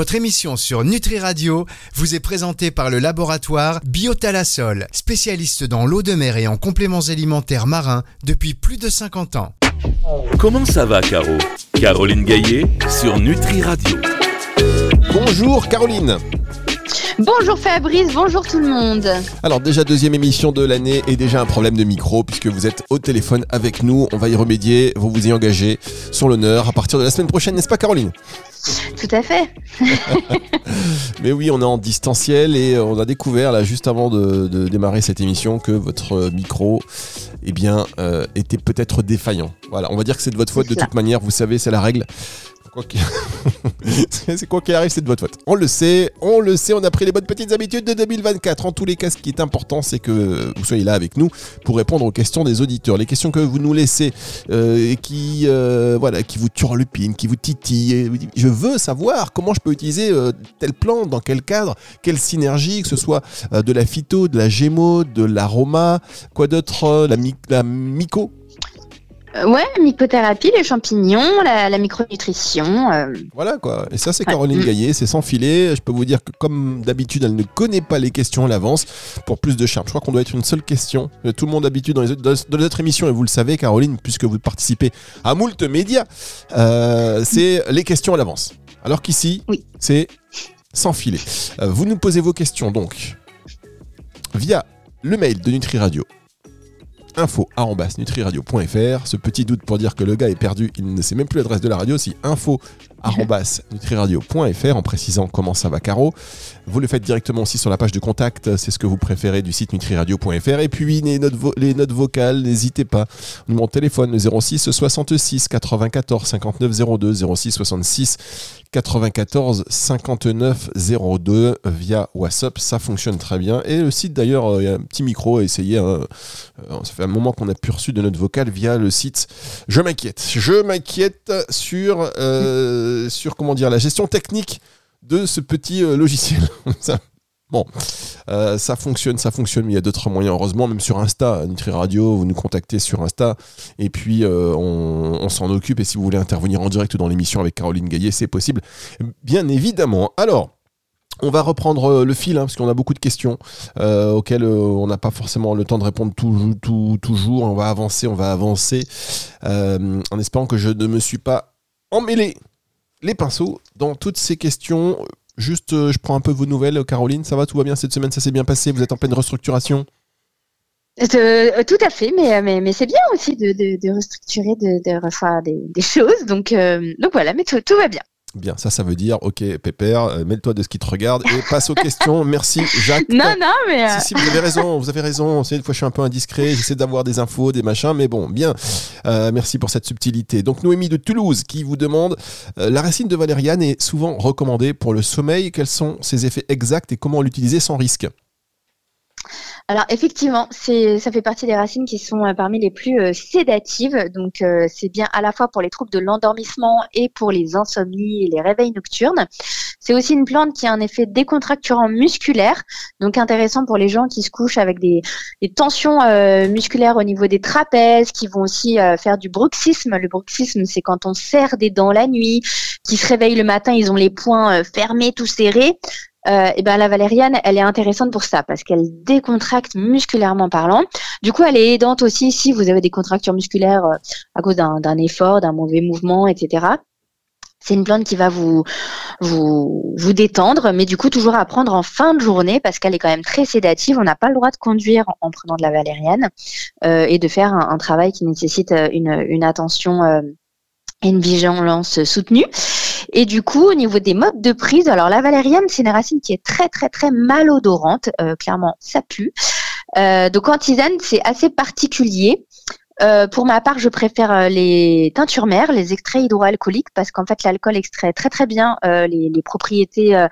Votre émission sur Nutri Radio vous est présentée par le laboratoire Biotalasol, spécialiste dans l'eau de mer et en compléments alimentaires marins depuis plus de 50 ans. Comment ça va, Caro? Caroline Gaillet sur Nutri Radio. Bonjour Caroline. Bonjour Fabrice, bonjour tout le monde. Alors déjà deuxième émission de l'année et déjà un problème de micro puisque vous êtes au téléphone avec nous. On va y remédier, vous vous y engagez sur l'honneur à partir de la semaine prochaine, n'est-ce pas Caroline? Tout à fait. Mais oui, on est en distanciel et on a découvert là juste avant de, de démarrer cette émission que votre micro eh bien, euh, était peut-être défaillant. Voilà, on va dire que c'est de votre faute de toute manière, vous savez, c'est la règle. C'est quoi qu'il arrive, c'est de votre faute. On le sait, on le sait, on a pris les bonnes petites habitudes de 2024. En tous les cas, ce qui est important, c'est que vous soyez là avec nous pour répondre aux questions des auditeurs. Les questions que vous nous laissez euh, et qui, euh, voilà, qui vous turlupinent, qui vous titillent. Je veux savoir comment je peux utiliser euh, telle plante, dans quel cadre, quelle synergie, que ce soit euh, de la phyto, de la gémo, de l'aroma, quoi d'autre, la, mi- la myco. Euh, ouais, mycothérapie, les champignons, la, la micronutrition. euh, Voilà quoi. Et ça, c'est Ouais. Caroline Mm. Gaillet, c'est sans filet. Je peux vous dire que, comme d'habitude, elle ne connaît pas les questions à l'avance pour plus de charme. Je crois qu'on doit être une seule question. Euh, Tout le monde d'habitude dans les, autres- dans les autres émissions, et vous le savez, Caroline, puisque vous participez à moult médias, euh, c'est les questions à l'avance. Alors qu'ici, Oui. c'est sans filet. Vous nous posez vos questions donc via le mail de Nutri Radio info@nutriradio.fr. Ce petit doute pour dire que le gars est perdu, il ne sait même plus l'adresse de la radio. Si info@nutriradio.fr en précisant comment ça va Caro. Vous le faites directement aussi sur la page de contact, c'est ce que vous préférez du site nutriradio.fr. Et puis les notes, vo- les notes vocales, n'hésitez pas. Numéro de téléphone le 06 66 94 59 02 06 66 94 59 02 via WhatsApp, ça fonctionne très bien. Et le site d'ailleurs, euh, il y a un petit micro à essayer. hein. Euh, ça fait un moment qu'on a pu reçu de notre vocale via le site. Je m'inquiète. Je m'inquiète sur, euh, sur comment dire, la gestion technique de ce petit euh, logiciel. Bon, euh, ça fonctionne, ça fonctionne, mais il y a d'autres moyens, heureusement, même sur Insta, Nutri Radio, vous nous contactez sur Insta, et puis euh, on, s'en occupe, et si vous voulez intervenir en direct dans l'émission avec Caroline Gaillet, c'est possible, bien évidemment. Alors, on va reprendre euh, le fil, hein, parce qu'on a beaucoup de questions euh, auxquelles euh, on n'a pas forcément le temps de répondre toujours. On va avancer, on va avancer, euh, en espérant que je ne me suis pas emmêlé les pinceaux dans toutes ces questions. Juste, euh, je prends un peu vos nouvelles, Caroline. Ça va, tout va bien cette semaine, ça s'est bien passé? Vous êtes en pleine restructuration? euh, tout à fait, mais, mais, mais c'est bien aussi de, restructurer, de, refaire des, choses. Donc, euh, donc voilà, mais tout va bien. Bien, ça, ça veut dire, ok, Pépère, euh, mêle-toi de ce qui te regarde et passe aux questions. Merci, Jacques. Non, non, mais. euh, Si, si, vous avez raison, vous avez raison. C'est une fois, je suis un peu indiscret, j'essaie d'avoir des infos, des machins, mais bon, bien. Euh, merci pour cette subtilité. Donc, Noémie de Toulouse qui vous demande euh, la racine de valériane est souvent recommandée pour le sommeil. Quels sont ses effets exacts et comment l'utiliser sans risque? Alors effectivement, c'est ça fait partie des racines qui sont euh, parmi les plus euh, sédatives. Donc euh, c'est bien à la fois pour les troubles de l'endormissement et pour les insomnies et les réveils nocturnes. C'est aussi une plante qui a un effet décontracturant musculaire, donc intéressant pour les gens qui se couchent avec des, tensions euh, musculaires au niveau des trapèzes, qui vont aussi faire du bruxisme. Le bruxisme, c'est quand on serre des dents la nuit, qui se réveillent le matin, ils ont les poings fermés, tout serrés. Euh, et ben la valériane, elle est intéressante pour ça parce qu'elle décontracte musculairement parlant. Du coup, elle est aidante aussi si vous avez des contractures musculaires euh, à cause d'un d'un effort, d'un mauvais mouvement, etc. C'est une plante qui va vous, vous vous détendre, mais du coup toujours à prendre en fin de journée parce qu'elle est quand même très sédative. On n'a pas le droit de conduire en prenant de la valériane euh, et de faire un, un travail qui nécessite euh, une, une attention euh, et une vigilance soutenue. Et du coup, au niveau des modes de prise, alors la valériane, c'est une racine qui est très très très malodorante. Euh, clairement, ça pue. Euh, donc en tisane, c'est assez particulier. Euh, pour ma part, je préfère euh, les teintures mères, les extraits hydroalcooliques, parce qu'en fait, l'alcool extrait très très bien euh, les, les propriétés euh,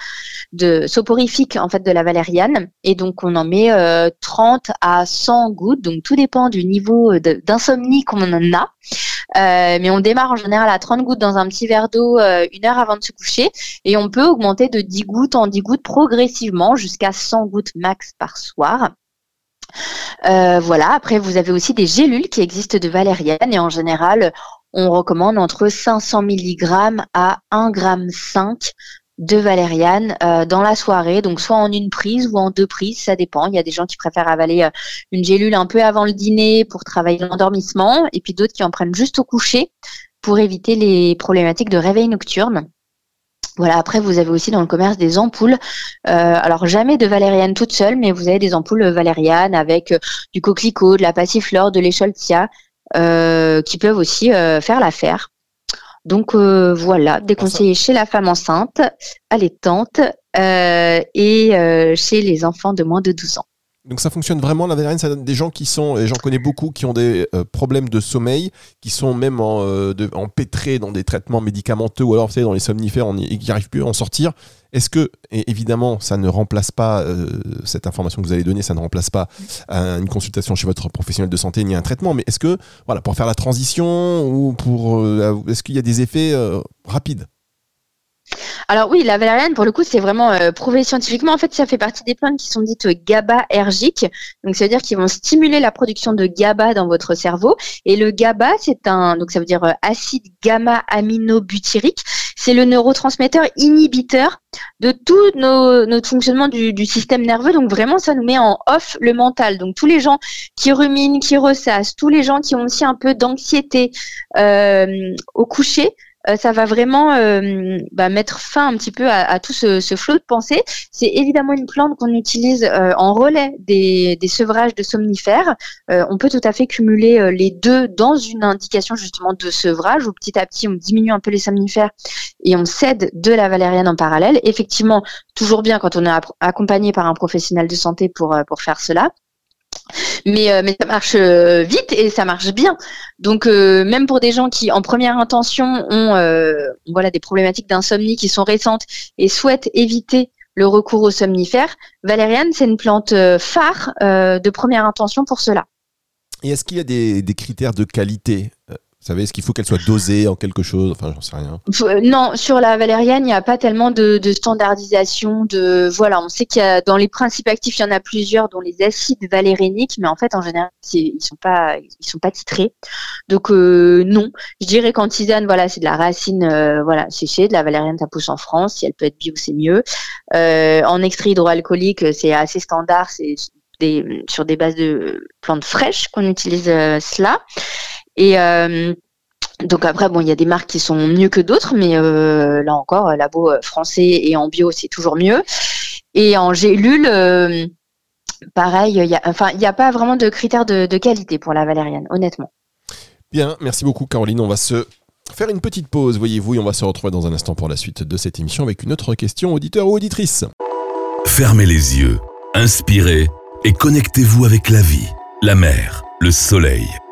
de soporifiques en fait de la valériane. Et donc, on en met euh, 30 à 100 gouttes. Donc, tout dépend du niveau d'insomnie qu'on en a. Euh, mais on démarre en général à 30 gouttes dans un petit verre d'eau euh, une heure avant de se coucher. Et on peut augmenter de 10 gouttes en 10 gouttes progressivement jusqu'à 100 gouttes max par soir. Euh, voilà. Après, vous avez aussi des gélules qui existent de valériane et en général, on recommande entre 500 mg à 1 g 5 de valériane euh, dans la soirée, donc soit en une prise ou en deux prises, ça dépend. Il y a des gens qui préfèrent avaler euh, une gélule un peu avant le dîner pour travailler l'endormissement, et puis d'autres qui en prennent juste au coucher pour éviter les problématiques de réveil nocturne. Voilà, après, vous avez aussi dans le commerce des ampoules. Euh, alors, jamais de valériane toute seule, mais vous avez des ampoules valériane avec du coquelicot, de la passiflore, de l'écholtia, qui peuvent aussi faire l'affaire. Donc euh, voilà, déconseillé chez la femme enceinte, allaitante euh, et euh, chez les enfants de moins de 12 ans. Donc ça fonctionne vraiment la valériane, ça donne des gens qui sont, et j'en connais beaucoup, qui ont des problèmes de sommeil, qui sont même en, empêtrés dans des traitements médicamenteux ou alors vous savez, dans les somnifères et qui n'arrivent plus à en sortir. Est-ce que, évidemment, ça ne remplace pas, euh, cette information que vous allez donner, ça ne remplace pas euh, une consultation chez votre professionnel de santé ni un traitement, mais est-ce que, voilà, pour faire la transition ou pour. Euh, est-ce qu'il y a des effets rapides? Alors oui, la valériane, pour le coup, c'est vraiment prouvé scientifiquement. En fait, ça fait partie des plantes qui sont dites GABA-ergiques. Donc, ça veut dire qu'ils vont stimuler la production de GABA dans votre cerveau. Et le GABA, c'est un, donc ça veut dire acide gamma-aminobutyrique c'est le neurotransmetteur inhibiteur de tout notre fonctionnement du, système nerveux. Donc vraiment, ça nous met en off le mental. Donc tous les gens qui ruminent, qui ressassent, tous les gens qui ont aussi un peu d'anxiété euh, au coucher, euh, ça va vraiment euh, bah, mettre fin un petit peu à, tout ce, flot de pensée. C'est évidemment une plante qu'on utilise euh, en relais des, des, sevrages de somnifères. on peut tout à fait cumuler les deux dans une indication justement de sevrage où petit à petit on diminue un peu les somnifères et on cède de la valériane en parallèle. Effectivement, toujours bien quand on est accompagné par un professionnel de santé pour, pour faire cela. Mais, euh, mais ça marche euh, vite et ça marche bien. Donc euh, même pour des gens qui en première intention ont voilà des problématiques d'insomnie qui sont récentes et souhaitent éviter le recours aux somnifères, valériane c'est une plante phare de première intention pour cela. Et est-ce qu'il y a des critères de qualité savez, est-ce qu'il faut qu'elle soit dosée en quelque chose? Enfin, j'en sais rien. Euh, non, sur la valériane, il n'y a pas tellement de, standardisation. De voilà, on sait qu'il y a dans les principes actifs, il y en a plusieurs, dont les acides valéréniques, mais en fait, en général, ils sont pas, ils sont pas titrés. Donc euh, non, je dirais qu'en tisane, voilà, c'est de la racine, euh, voilà, séchée, de la valériane, ça pousse en France. Si elle peut être bio, c'est mieux. en extrait hydroalcoolique, c'est assez standard, c'est sur des bases de plantes fraîches qu'on utilise cela. Et euh, donc après, bon, il y a des marques qui sont mieux que d'autres, mais euh, là encore, labo euh, français et en bio, c'est toujours mieux. Et en gélule, pareil, il n'y a, enfin, il a pas vraiment de critères de, qualité pour la valériane, honnêtement. Bien, merci beaucoup Caroline. On va se faire une petite pause, voyez-vous, et on va se retrouver dans un instant pour la suite de cette émission avec une autre question, auditeur ou auditrice. Fermez les yeux, inspirez et connectez-vous avec la vie, la mer, le soleil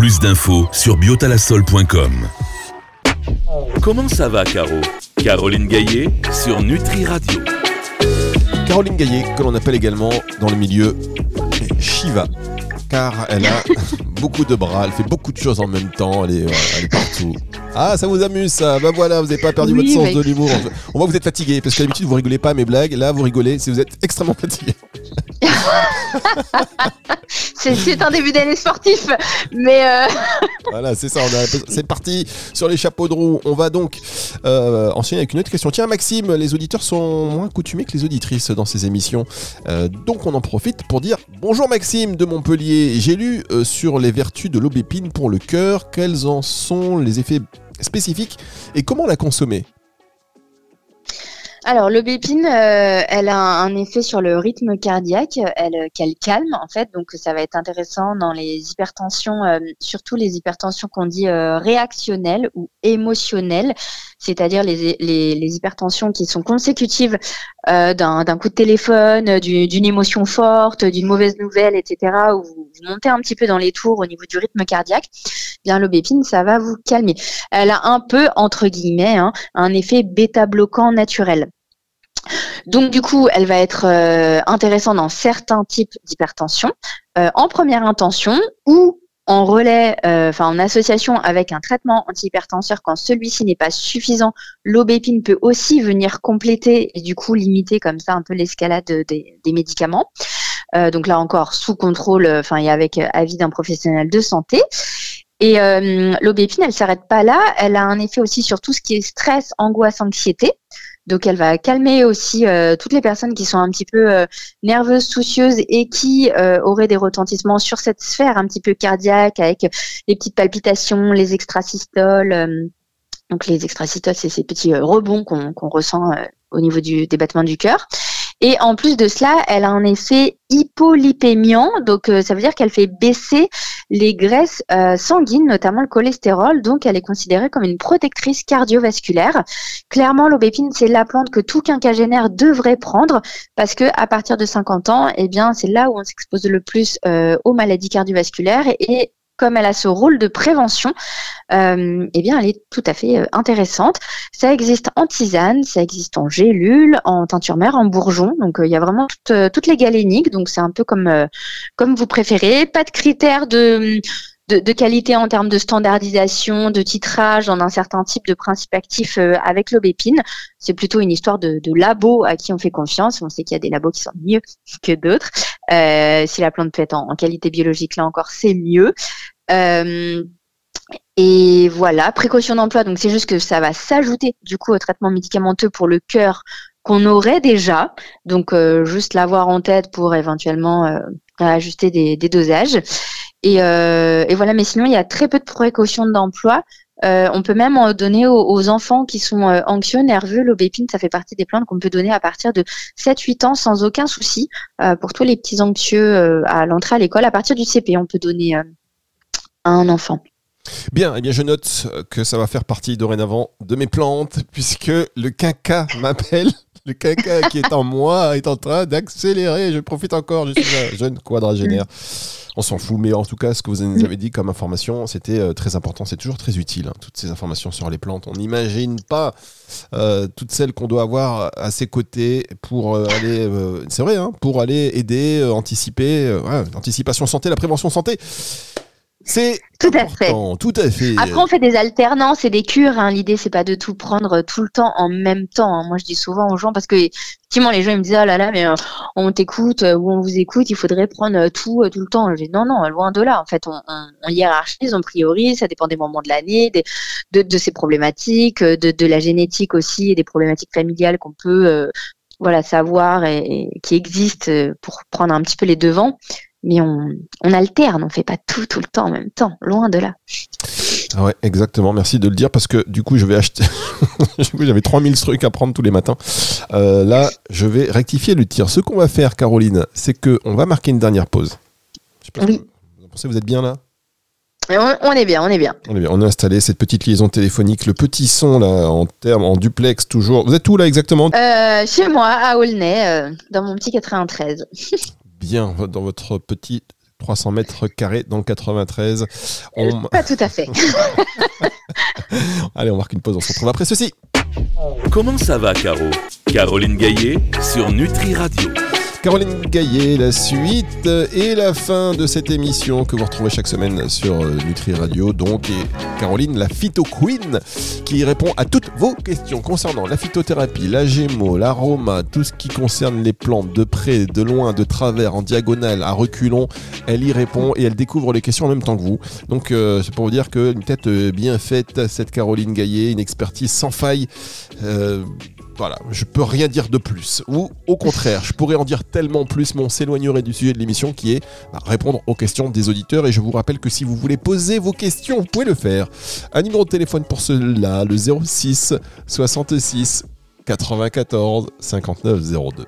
Plus d'infos sur biotalasol.com. Comment ça va, Caro? Caroline Gaillet sur Nutri Radio. Caroline Gaillet, que l'on appelle également dans le milieu Shiva, car elle a beaucoup de bras, elle fait beaucoup de choses en même temps, elle est, partout. Ah, ça vous amuse ça Bah voilà, vous n'avez pas perdu votre sens de l'humour. On voit que vous êtes fatigué, parce que d'habitude vous rigolez pas à mes blagues, là vous rigolez si vous êtes extrêmement fatigué. c'est un début d'année sportif, mais euh, voilà, c'est ça. C'est parti sur les chapeaux de roue. On va donc euh, avec une autre question. Tiens, Maxime, les auditeurs sont moins coutumés que les auditrices dans ces émissions, euh, donc on en profite pour dire bonjour Maxime de Montpellier. J'ai lu euh, sur les vertus de l'aubépine pour le cœur. Quels en sont les effets spécifiques et comment la consommer? Alors, l'aubépine, euh, elle a un effet sur le rythme cardiaque, elle qu'elle calme en fait, donc ça va être intéressant dans les hypertensions, euh, surtout les hypertensions qu'on dit euh, réactionnelles ou émotionnelles, c'est-à-dire les, les, les, hypertensions qui sont consécutives d'un coup de téléphone, d'une émotion forte, d'une mauvaise nouvelle, etc., où vous, montez un petit peu dans les tours au niveau du rythme cardiaque. Bien, l'aubépine, ça va vous calmer. Elle a un peu, entre guillemets, hein, un effet bêta bloquant naturel. Donc du coup, elle va être euh, intéressante dans certains types d'hypertension, euh, en première intention ou en relais, euh, enfin en association avec un traitement antihypertenseur quand celui-ci n'est pas suffisant, l'aubépine peut aussi venir compléter et du coup limiter comme ça un peu l'escalade des, des, médicaments. donc là encore sous contrôle, enfin et avec avis d'un professionnel de santé. Et l'aubépine, elle s'arrête pas là, elle a un effet aussi sur tout ce qui est stress, angoisse, anxiété. Donc elle va calmer aussi euh, toutes les personnes qui sont un petit peu euh, nerveuses, soucieuses et qui euh, auraient des retentissements sur cette sphère un petit peu cardiaque avec les petites palpitations, les extrasystoles. donc les extrasystoles, c'est ces petits rebonds qu'on ressent au niveau du, des battements du cœur. Et en plus de cela, elle a un effet hypolipémiant, donc euh, ça veut dire qu'elle fait baisser les graisses euh, sanguines, notamment le cholestérol, donc elle est considérée comme une protectrice cardiovasculaire. Clairement, l'aubépine, c'est la plante que tout quinquagénaire devrait prendre parce que à partir de 50 ans, eh bien, c'est là où on s'expose le plus euh, aux maladies cardiovasculaires. Et comme elle a ce rôle de prévention, euh, eh bien, elle est tout à fait euh, intéressante. Ça existe en tisane, ça existe en gélule, en teinture mère, en bourgeon. Donc, euh, il y a vraiment toutes, les galéniques. Donc, c'est un peu comme, comme vous préférez. Pas de critères de, qualité en termes de standardisation, de titrage dans un certain type de principe actif avec l'aubépine. C'est plutôt une histoire de, de labo à qui on fait confiance. On sait qu'il y a des labos qui sont mieux que d'autres. Si la plante peut être en qualité biologique, là encore, c'est mieux. Euh, et voilà, précaution d'emploi, donc c'est juste que ça va s'ajouter du coup au traitement médicamenteux pour le cœur qu'on aurait déjà. Donc euh, juste l'avoir en tête pour éventuellement euh, ajuster des, dosages. Et, voilà, mais sinon il y a très peu de précautions d'emploi. On peut même en donner aux, enfants qui sont anxieux, nerveux. L'aubépine, ça fait partie des plantes qu'on peut donner à partir de 7-8 ans sans aucun souci. pour tous les petits anxieux à l'entrée à l'école, à partir du CP, on peut donner un enfant. Bien, eh bien, je note que ça va faire partie dorénavant de mes plantes, puisque le quinca m'appelle. Le quinca qui est en moi est en train d'accélérer. Je profite encore, je suis un jeune quadragénaire. On s'en fout, mais en tout cas, ce que vous avez dit comme information, c'était euh, très important. C'est toujours très utile, hein, toutes ces informations sur les plantes. On n'imagine pas euh, toutes celles qu'on doit avoir à ses côtés pour euh, aller, c'est vrai, hein, pour aller aider, anticiper, anticipation santé, la prévention santé. C'est tout à fait. Tout à fait. Après, on fait des alternances et des cures. Hein. L'idée, c'est pas de tout prendre tout le temps en même temps. Hein. Moi, je dis souvent aux gens parce que effectivement, les gens ils me disent oh là là, mais euh, on t'écoute euh, ou on vous écoute, il faudrait prendre euh, tout tout le temps. Je dis non non, loin de là. En fait, on, on, hiérarchise, on priorise. Ça dépend des moments de l'année, de, de ces problématiques, de, de la génétique aussi et des problématiques familiales qu'on peut voilà savoir et, qui existent pour prendre un petit peu les devants mais on, on alterne, on fait pas tout tout le temps en même temps, loin de là. Ah ouais, exactement. Merci de le dire parce que du coup, je vais acheter. J'avais 3000 trucs à prendre tous les matins. Euh, là, je vais rectifier le tir. Ce qu'on va faire, Caroline, c'est que on va marquer une dernière pause. oui. Vous pensez vous êtes bien là? On, est bien, on est bien. On est bien. On a installé cette petite liaison téléphonique, le petit son là en terme en duplex toujours. Vous êtes où là exactement? Euh, Chez moi, à Aulnay, euh, dans mon petit 93. bien dans votre petit 300 mètres carrés dans le 93. On... Pas tout à fait. Allez, on marque une pause, on se retrouve après ceci. Comment ça va, Caro? Caroline Gaillet sur Nutri Radio. Caroline Gaillet, la suite et la fin de cette émission que vous retrouvez chaque semaine sur euh, Nutri Radio. Donc, Caroline, la phyto queen, qui répond à toutes vos questions concernant la phytothérapie, la gémo, l'aroma, tout ce qui concerne les plantes de près, de loin, de travers, en diagonale, à reculons. Elle y répond et elle découvre les questions en même temps que vous. Donc, euh, c'est pour vous dire qu'une tête euh, bien faite, cette Caroline Gaillet, une expertise sans faille. Voilà, je peux rien dire de plus. Ou au contraire, je pourrais en dire tellement plus, mais on s'éloignerait du sujet de l'émission qui est bah, répondre aux questions des auditeurs. Et je vous rappelle que si vous voulez poser vos questions, vous pouvez le faire. Un numéro de téléphone pour cela, le 06 66 94 59 02.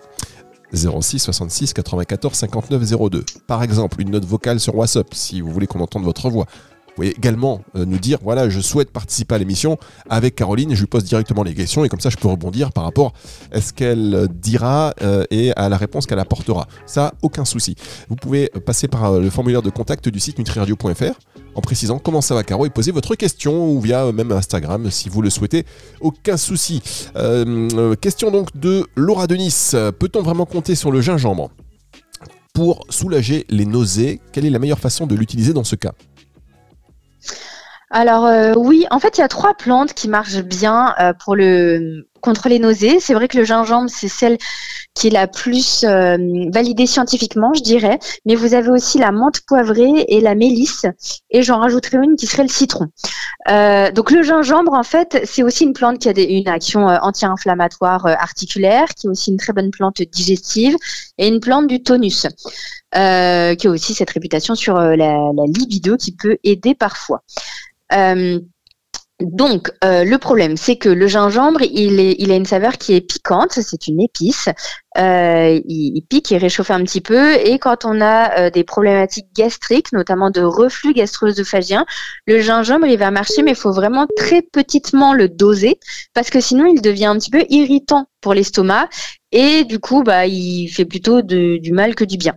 06 66 94 59 02. Par exemple, une note vocale sur WhatsApp si vous voulez qu'on entende votre voix Vous pouvez également euh, nous dire, voilà, je souhaite participer à l'émission avec Caroline, je lui pose directement les questions et comme ça je peux rebondir par rapport à ce qu'elle dira euh, et à la réponse qu'elle apportera. Ça, aucun souci. Vous pouvez passer par le formulaire de contact du site nutriradio.fr en précisant comment ça va Caro et poser votre question ou via même Instagram si vous le souhaitez. Aucun souci. question donc de Laura Denis. Peut-on vraiment compter sur le gingembre pour soulager les nausées? Quelle est la meilleure façon de l'utiliser dans ce cas? Alors euh, oui, en fait, il y a trois plantes qui marchent bien euh, pour le contre les nausées. C'est vrai que le gingembre, c'est celle qui est la plus euh, validée scientifiquement, je dirais. Mais vous avez aussi la menthe poivrée et la mélisse. Et j'en rajouterai une qui serait le citron. donc le gingembre, en fait, c'est aussi une plante qui a une action anti-inflammatoire articulaire, qui est aussi une très bonne plante digestive et une plante du tonus. qui a aussi cette réputation sur la, la libido qui peut aider parfois. Euh, donc, euh, le problème, c'est que le gingembre, il, a une saveur qui est piquante, c'est une épice. Euh, il, pique, il réchauffe un petit peu. Et quand on a des problématiques gastriques, notamment de reflux gastro-œsophagien, le gingembre, il va marcher, mais il faut vraiment très petitement le doser, parce que sinon, il devient un petit peu irritant pour l'estomac. Et du coup, bah, il fait plutôt du mal que du bien.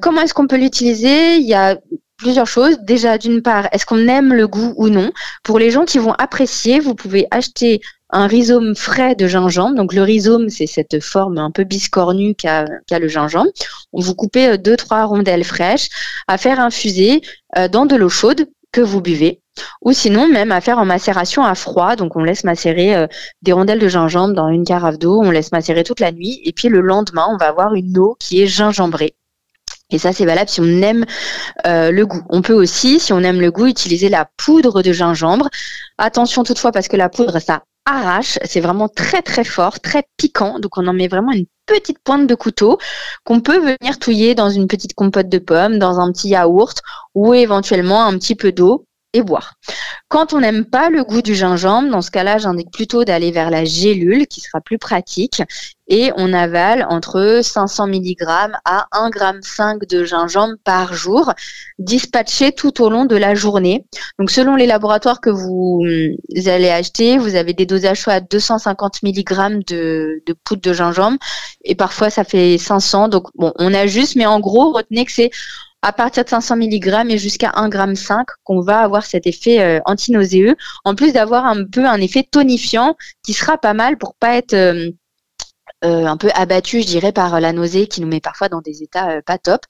comment est-ce qu'on peut l'utiliser? Il y a plusieurs choses. Déjà, d'une part, est-ce qu'on aime le goût ou non? Pour les gens qui vont apprécier, vous pouvez acheter un rhizome frais de gingembre. Donc le rhizome, c'est cette forme un peu biscornue qu'a le gingembre. Vous coupez euh, deux trois rondelles fraîches à faire infuser euh, dans de l'eau chaude que vous buvez. Ou sinon, même à faire en macération à froid. Donc, on laisse macérer euh, des rondelles de gingembre dans une carafe d'eau. On laisse macérer toute la nuit. Et puis, le lendemain, on va avoir une eau qui est gingembrée. Et ça, c'est valable si on aime euh, le goût. On peut aussi, si on aime le goût, utiliser la poudre de gingembre. Attention toutefois, parce que la poudre, ça arrache. C'est vraiment très très fort, très piquant. Donc on en met vraiment une petite pointe de couteau qu'on peut venir touiller dans une petite compote de pommes, dans un petit yaourt ou éventuellement un petit peu d'eau et boire. Quand on n'aime pas le goût du gingembre, dans ce cas-là, j'indique plutôt d'aller vers la gélule qui sera plus pratique et on avale entre 500 mg à 1,5 g de gingembre par jour, dispatché tout au long de la journée. Donc selon les laboratoires que vous, allez acheter, vous avez des dosages soit à 250 mg de, de poudre de gingembre et parfois ça fait 500. Donc bon, on ajuste, mais en gros, retenez que c'est à partir de 500 mg et jusqu'à 1,5 g qu'on va avoir cet effet euh, antinauséeux, en plus d'avoir un peu un effet tonifiant qui sera pas mal pour pas être euh, euh, un peu abattu, je dirais, par la nausée qui nous met parfois dans des états pas top.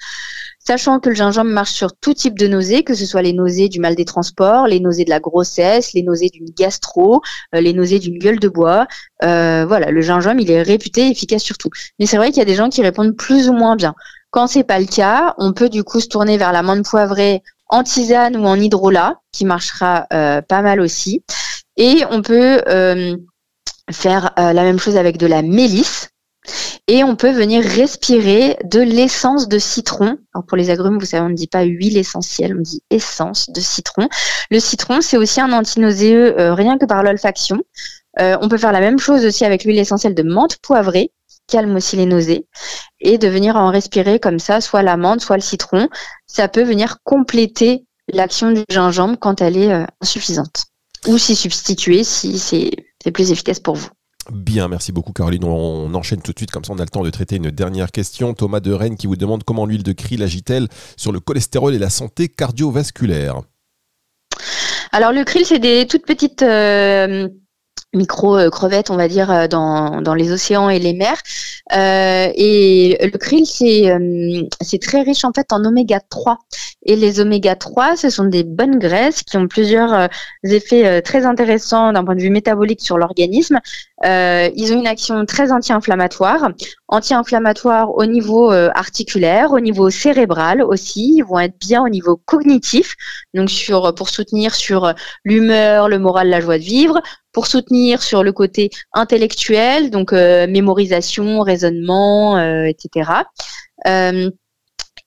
Sachant que le gingembre marche sur tout type de nausées, que ce soit les nausées du mal des transports, les nausées de la grossesse, les nausées d'une gastro, les nausées d'une gueule de bois. voilà, le gingembre, il est réputé efficace sur tout. Mais c'est vrai qu'il y a des gens qui répondent plus ou moins bien. Quand c'est pas le cas, on peut du coup se tourner vers la menthe poivrée en tisane ou en hydrolat, qui marchera euh, pas mal aussi. Et on peut euh, faire euh, la même chose avec de la mélisse. Et on peut venir respirer de l'essence de citron. Alors pour les agrumes, vous savez, on ne dit pas huile essentielle, on dit essence de citron. Le citron, c'est aussi un antinauséeux rien que par l'olfaction. on peut faire la même chose aussi avec l'huile essentielle de menthe poivrée calme aussi les nausées et de venir en respirer comme ça, soit l'amande, soit le citron. Ça peut venir compléter l'action du gingembre quand elle est euh, insuffisante ou s'y substituer si c'est plus efficace pour vous. Bien, merci beaucoup Caroline. On enchaîne tout de suite, comme ça on a le temps de traiter une dernière question. Thomas de Rennes qui vous demande comment l'huile de krill agit-elle sur le cholestérol et la santé cardiovasculaire? Alors le krill, c'est des toutes petites euh, micro-crevettes, on va dire, euh, dans, dans, les océans et les mers. Euh, et le krill, c'est euh, très riche en fait en oméga 3. Et les oméga 3, ce sont des bonnes graisses qui ont plusieurs euh, effets très intéressants d'un point de vue métabolique sur l'organisme. ils ont une action très anti-inflammatoire, anti-inflammatoire au niveau articulaire, au niveau cérébral aussi. Ils vont être bien au niveau cognitif, donc sur pour soutenir sur l'humeur, le moral, la joie de vivre, pour soutenir sur le côté intellectuel, donc euh, mémorisation, raisonnement, euh, etc.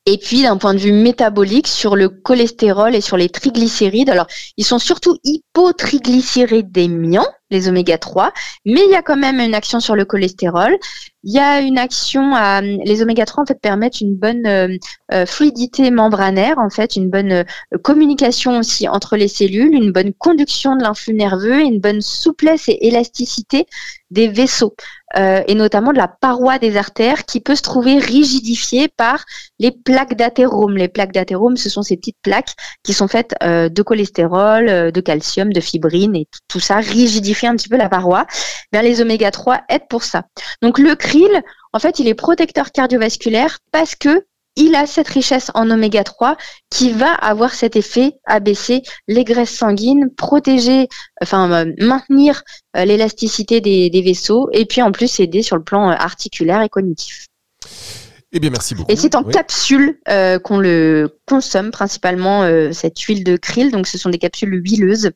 Et puis d'un point de vue métabolique, sur le cholestérol et sur les triglycérides, alors ils sont surtout hypotriglycéridémiants, les oméga 3, mais il y a quand même une action sur le cholestérol. Il y a une action à les oméga 3 en fait permettent une bonne euh, euh, fluidité membranaire en fait, une bonne euh, communication aussi entre les cellules, une bonne conduction de l'influx nerveux, une bonne souplesse et élasticité des vaisseaux et notamment de la paroi des artères qui peut se trouver rigidifiée par les plaques d'athérome. Les plaques d'athérome, ce sont ces petites plaques qui sont faites de cholestérol, de calcium, de fibrine et tout ça rigidifie un petit peu la paroi. Les oméga 3 aident pour ça. Donc le krill, en fait, il est protecteur cardiovasculaire parce que il a cette richesse en oméga 3 qui va avoir cet effet abaisser les graisses sanguines, protéger, enfin euh, maintenir euh, l'élasticité des, vaisseaux et puis en plus aider sur le plan euh, articulaire et cognitif. Eh bien, merci beaucoup. Et c'est en capsule qu'on le consomme principalement cette huile de krill. Donc, ce sont des capsules huileuses.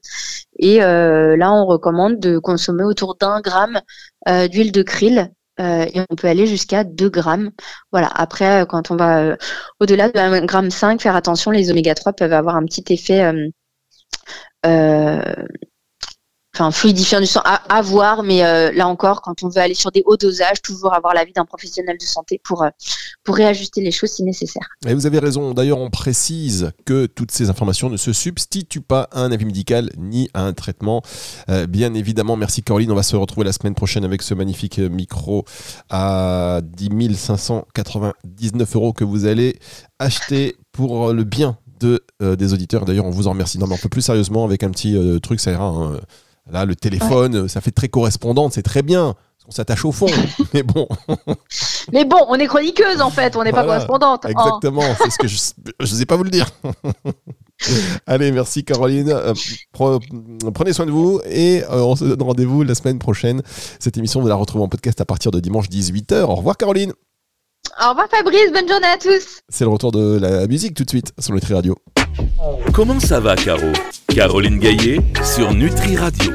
Et là, on recommande de consommer autour d'un gramme d'huile de krill euh, et on peut aller jusqu'à 2 grammes. Voilà. Après, euh, quand on va euh, au-delà de 1 gramme 5, faire attention, les oméga 3 peuvent avoir un petit effet enfin fluidifiant du sang à, voir, mais euh, là encore, quand on veut aller sur des hauts dosages, toujours avoir l'avis d'un professionnel de santé pour, euh, pour réajuster les choses si nécessaire. Et vous avez raison. D'ailleurs, on précise que toutes ces informations ne se substituent pas à un avis médical ni à un traitement. Euh, bien évidemment, merci Caroline. On va se retrouver la semaine prochaine avec ce magnifique micro à 10 599 euros que vous allez acheter pour le bien de, des auditeurs. D'ailleurs, on vous en remercie. Non, mais un peu plus sérieusement, avec un petit truc, ça ira. Hein. Là, le téléphone, ça fait très correspondante, c'est très bien. On s'attache au fond, mais bon. mais bon, on est chroniqueuse en fait, on n'est pas correspondante. Hein. Exactement, c'est ce que je ne sais pas vous le dire. Allez, merci Caroline. Euh, prenez soin de vous et euh, on se donne rendez-vous la semaine prochaine. Cette émission, vous la retrouvez en podcast à partir de dimanche 18h. Au revoir Caroline. Au revoir Fabrice, bonne journée à tous. C'est le retour de la musique tout de suite sur Nutri Radio. Comment ça va Caro? Caroline Gaillet sur Nutri Radio.